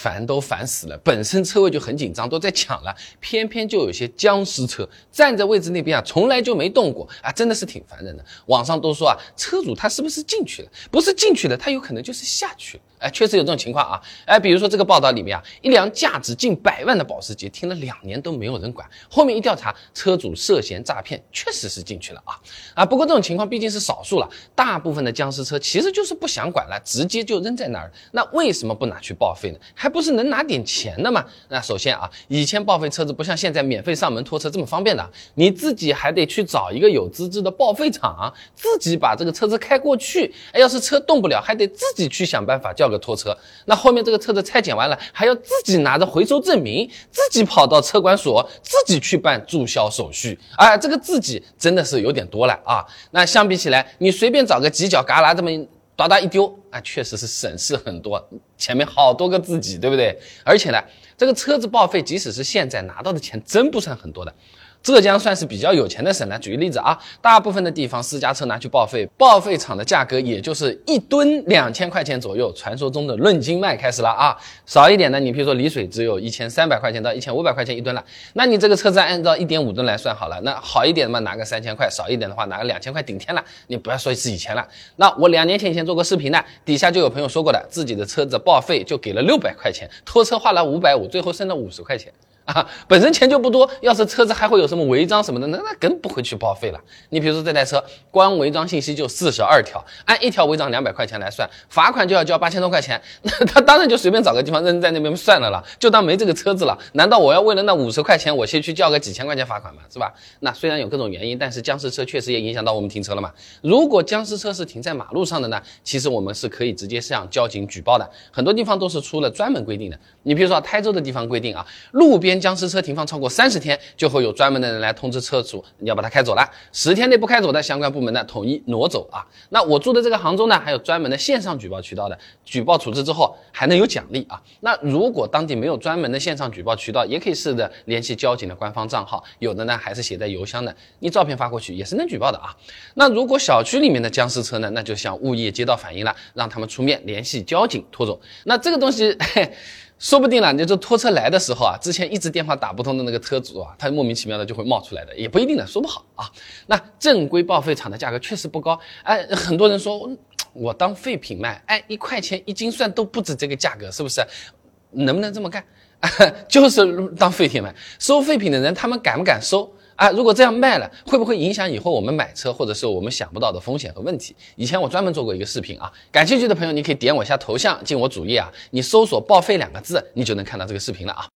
烦都烦死了，本身车位就很紧张，都在抢了，偏偏就有些僵尸车站在位置那边啊，从来就没动过啊，真的是挺烦人的。网上都说啊，车主他是不是进去了？不是进去了，他有可能就是下去了。哎，确实有这种情况啊。哎，比如说这个报道里面啊，一辆价值近百万的保时捷停了两年都没有人管，后面一调查，车主涉嫌诈骗，确实是进去了啊啊。不过这种情况毕竟是少数了，大部分的僵尸车其实就是不想管了，直接就扔在那儿。那为什么不拿去报废呢？还不是能拿点钱的嘛？那首先啊，以前报废车子不像现在免费上门拖车这么方便的，你自己还得去找一个有资质的报废厂，自己把这个车子开过去。哎，要是车动不了，还得自己去想办法叫个拖车。那后面这个车子拆检完了，还要自己拿着回收证明，自己跑到车管所，自己去办注销手续。哎，这个自己真的是有点多了啊。那相比起来，你随便找个犄角旮旯这么。哒哒一丢啊，确实是省事很多。前面好多个自己，对不对？而且呢，这个车子报废，即使是现在拿到的钱，真不算很多的。浙江算是比较有钱的省了。举个例子啊，大部分的地方私家车拿去报废，报废厂的价格也就是一吨两千块钱左右，传说中的论斤卖开始了啊。少一点的，你比如说丽水只有一千三百块钱到一千五百块钱一吨了。那你这个车子按照一点五吨来算好了，那好一点的嘛拿个三千块，少一点的话拿个两千块顶天了。你不要说是以前了，那我两年前以前做过视频呢，底下就有朋友说过的，自己的车子报废就给了六百块钱，拖车花了五百五，最后剩了五十块钱。啊，本身钱就不多，要是车子还会有什么违章什么的，那那更不会去报废了。你比如说这台车，光违章信息就四十二条，按一条违章两百块钱来算，罚款就要交八千多块钱，那他当然就随便找个地方扔在那边算了了，就当没这个车子了。难道我要为了那五十块钱，我先去交个几千块钱罚款吗？是吧？那虽然有各种原因，但是僵尸车确实也影响到我们停车了嘛。如果僵尸车是停在马路上的呢，其实我们是可以直接向交警举报的，很多地方都是出了专门规定的。你比如说台州的地方规定啊，路边。僵尸车停放超过三十天，就会有专门的人来通知车主，你要把它开走了。十天内不开走的，相关部门呢统一挪走啊。那我住的这个杭州呢，还有专门的线上举报渠道的，举报处置之后还能有奖励啊。那如果当地没有专门的线上举报渠道，也可以试着联系交警的官方账号，有的呢还是写在邮箱的，你照片发过去也是能举报的啊。那如果小区里面的僵尸车呢，那就向物业接到反映了，让他们出面联系交警拖走。那这个东西。说不定呢，你这拖车来的时候啊，之前一直电话打不通的那个车主啊，他莫名其妙的就会冒出来的，也不一定的，说不好啊。那正规报废厂的价格确实不高，哎，很多人说我当废品卖，哎，一块钱一斤算都不止这个价格，是不是？能不能这么干？就是当废品卖，收废品的人他们敢不敢收？啊，如果这样卖了，会不会影响以后我们买车，或者是我们想不到的风险和问题？以前我专门做过一个视频啊，感兴趣的朋友你可以点我一下头像进我主页啊，你搜索“报废”两个字，你就能看到这个视频了啊。